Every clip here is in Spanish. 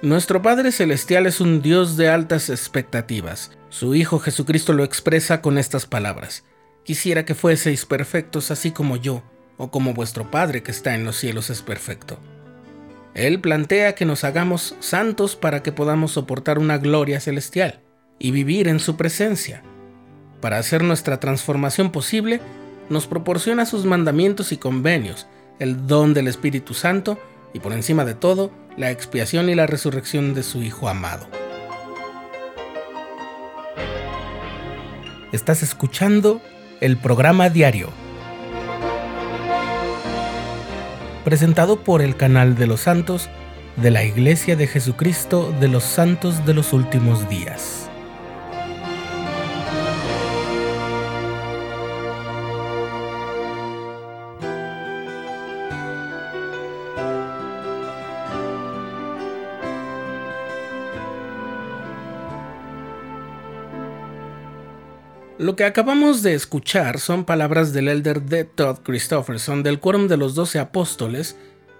Nuestro Padre Celestial es un Dios de altas expectativas. Su Hijo Jesucristo lo expresa con estas palabras. Quisiera que fueseis perfectos así como yo, o como vuestro Padre que está en los cielos es perfecto. Él plantea que nos hagamos santos para que podamos soportar una gloria celestial y vivir en su presencia. Para hacer nuestra transformación posible, nos proporciona sus mandamientos y convenios, el don del Espíritu Santo y por encima de todo, la expiación y la resurrección de su Hijo amado. Estás escuchando el programa diario, presentado por el canal de los santos de la Iglesia de Jesucristo de los Santos de los Últimos Días. Lo que acabamos de escuchar son palabras del elder de Todd Christofferson del Quórum de los Doce Apóstoles,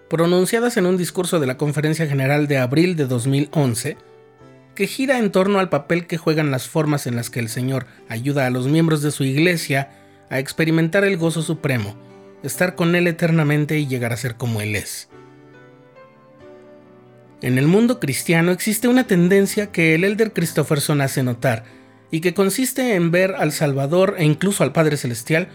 pronunciadas en un discurso de la Conferencia General de abril de 2011, que gira en torno al papel que juegan las formas en las que el Señor ayuda a los miembros de su iglesia a experimentar el gozo supremo, estar con Él eternamente y llegar a ser como Él es. En el mundo cristiano existe una tendencia que el elder Christofferson hace notar, y que consiste en ver al Salvador e incluso al Padre Celestial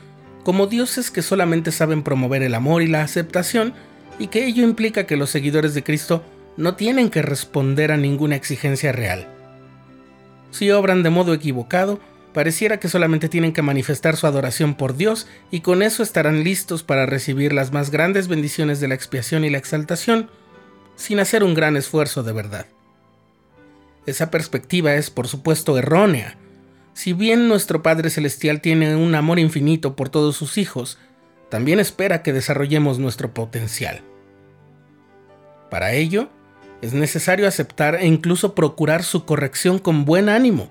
como dioses que solamente saben promover el amor y la aceptación, y que ello implica que los seguidores de Cristo no tienen que responder a ninguna exigencia real. Si obran de modo equivocado, pareciera que solamente tienen que manifestar su adoración por Dios y con eso estarán listos para recibir las más grandes bendiciones de la expiación y la exaltación, sin hacer un gran esfuerzo de verdad. Esa perspectiva es, por supuesto, errónea, si bien nuestro Padre Celestial tiene un amor infinito por todos sus hijos, también espera que desarrollemos nuestro potencial. Para ello, es necesario aceptar e incluso procurar su corrección con buen ánimo.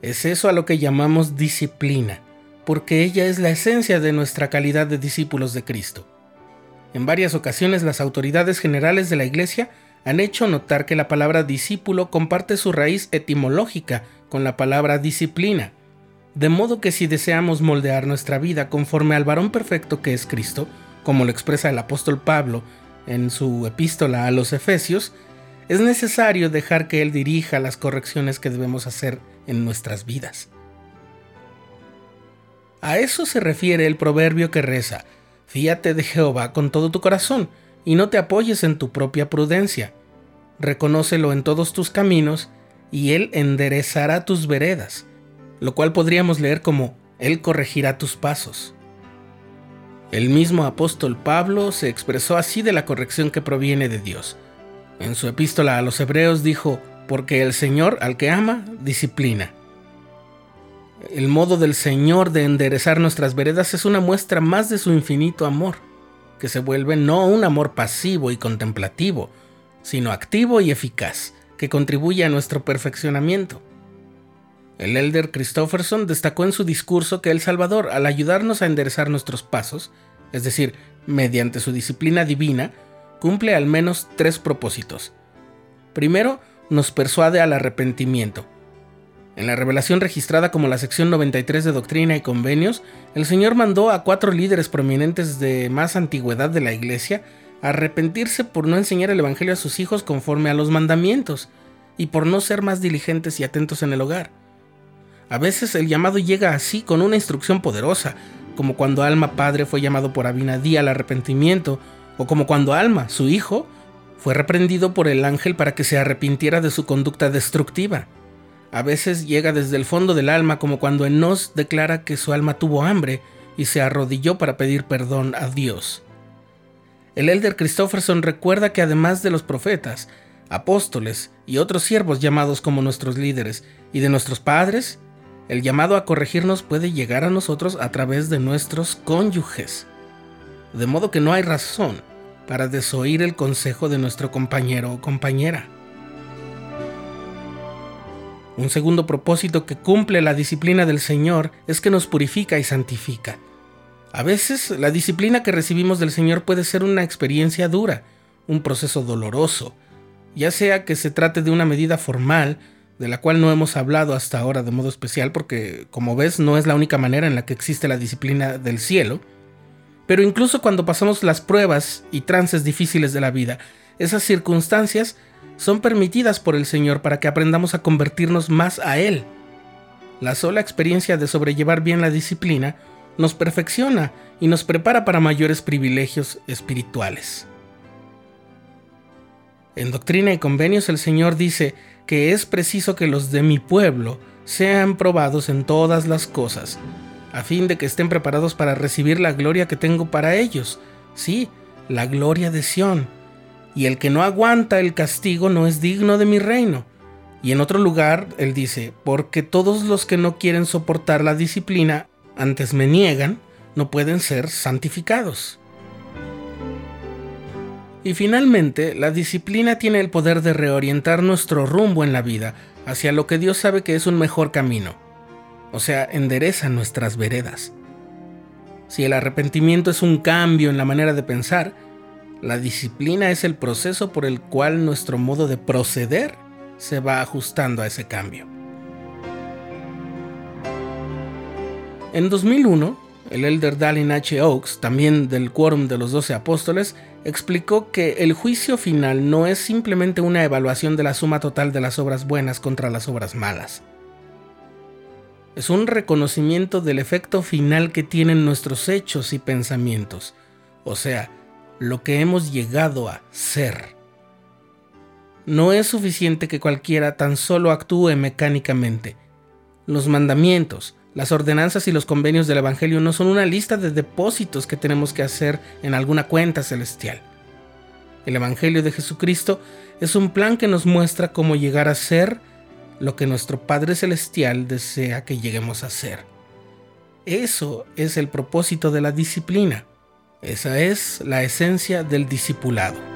Es eso a lo que llamamos disciplina, porque ella es la esencia de nuestra calidad de discípulos de Cristo. En varias ocasiones las autoridades generales de la Iglesia han hecho notar que la palabra discípulo comparte su raíz etimológica con la palabra disciplina. De modo que si deseamos moldear nuestra vida conforme al varón perfecto que es Cristo, como lo expresa el apóstol Pablo en su epístola a los Efesios, es necesario dejar que Él dirija las correcciones que debemos hacer en nuestras vidas. A eso se refiere el proverbio que reza, Fíate de Jehová con todo tu corazón, y no te apoyes en tu propia prudencia. Reconócelo en todos tus caminos, y Él enderezará tus veredas, lo cual podríamos leer como Él corregirá tus pasos. El mismo apóstol Pablo se expresó así de la corrección que proviene de Dios. En su epístola a los Hebreos dijo, porque el Señor al que ama, disciplina. El modo del Señor de enderezar nuestras veredas es una muestra más de su infinito amor, que se vuelve no un amor pasivo y contemplativo, sino activo y eficaz, que contribuye a nuestro perfeccionamiento. El elder Christofferson destacó en su discurso que el Salvador, al ayudarnos a enderezar nuestros pasos, es decir, mediante su disciplina divina, cumple al menos tres propósitos. Primero, nos persuade al arrepentimiento. En la revelación registrada como la sección 93 de Doctrina y Convenios, el Señor mandó a cuatro líderes prominentes de más antigüedad de la Iglesia arrepentirse por no enseñar el Evangelio a sus hijos conforme a los mandamientos y por no ser más diligentes y atentos en el hogar. A veces el llamado llega así con una instrucción poderosa, como cuando Alma padre fue llamado por Abinadí al arrepentimiento, o como cuando Alma, su hijo, fue reprendido por el ángel para que se arrepintiera de su conducta destructiva. A veces llega desde el fondo del alma, como cuando Enos declara que su alma tuvo hambre y se arrodilló para pedir perdón a Dios. El elder Christofferson recuerda que además de los profetas, apóstoles y otros siervos llamados como nuestros líderes y de nuestros padres, el llamado a corregirnos puede llegar a nosotros a través de nuestros cónyuges. De modo que no hay razón para desoír el consejo de nuestro compañero o compañera. Un segundo propósito que cumple la disciplina del Señor es que nos purifica y santifica. A veces la disciplina que recibimos del Señor puede ser una experiencia dura, un proceso doloroso, ya sea que se trate de una medida formal, de la cual no hemos hablado hasta ahora de modo especial porque, como ves, no es la única manera en la que existe la disciplina del cielo, pero incluso cuando pasamos las pruebas y trances difíciles de la vida, esas circunstancias son permitidas por el Señor para que aprendamos a convertirnos más a Él. La sola experiencia de sobrellevar bien la disciplina nos perfecciona y nos prepara para mayores privilegios espirituales. En Doctrina y Convenios el Señor dice que es preciso que los de mi pueblo sean probados en todas las cosas, a fin de que estén preparados para recibir la gloria que tengo para ellos, sí, la gloria de Sión. Y el que no aguanta el castigo no es digno de mi reino. Y en otro lugar, él dice, porque todos los que no quieren soportar la disciplina, antes me niegan, no pueden ser santificados. Y finalmente, la disciplina tiene el poder de reorientar nuestro rumbo en la vida hacia lo que Dios sabe que es un mejor camino. O sea, endereza nuestras veredas. Si el arrepentimiento es un cambio en la manera de pensar, la disciplina es el proceso por el cual nuestro modo de proceder se va ajustando a ese cambio. En 2001, el elder Dallin H. Oaks, también del Quórum de los Doce Apóstoles, explicó que el juicio final no es simplemente una evaluación de la suma total de las obras buenas contra las obras malas. Es un reconocimiento del efecto final que tienen nuestros hechos y pensamientos, o sea, lo que hemos llegado a ser. No es suficiente que cualquiera tan solo actúe mecánicamente. Los mandamientos, las ordenanzas y los convenios del Evangelio no son una lista de depósitos que tenemos que hacer en alguna cuenta celestial. El Evangelio de Jesucristo es un plan que nos muestra cómo llegar a ser lo que nuestro Padre Celestial desea que lleguemos a ser. Eso es el propósito de la disciplina. Esa es la esencia del discipulado.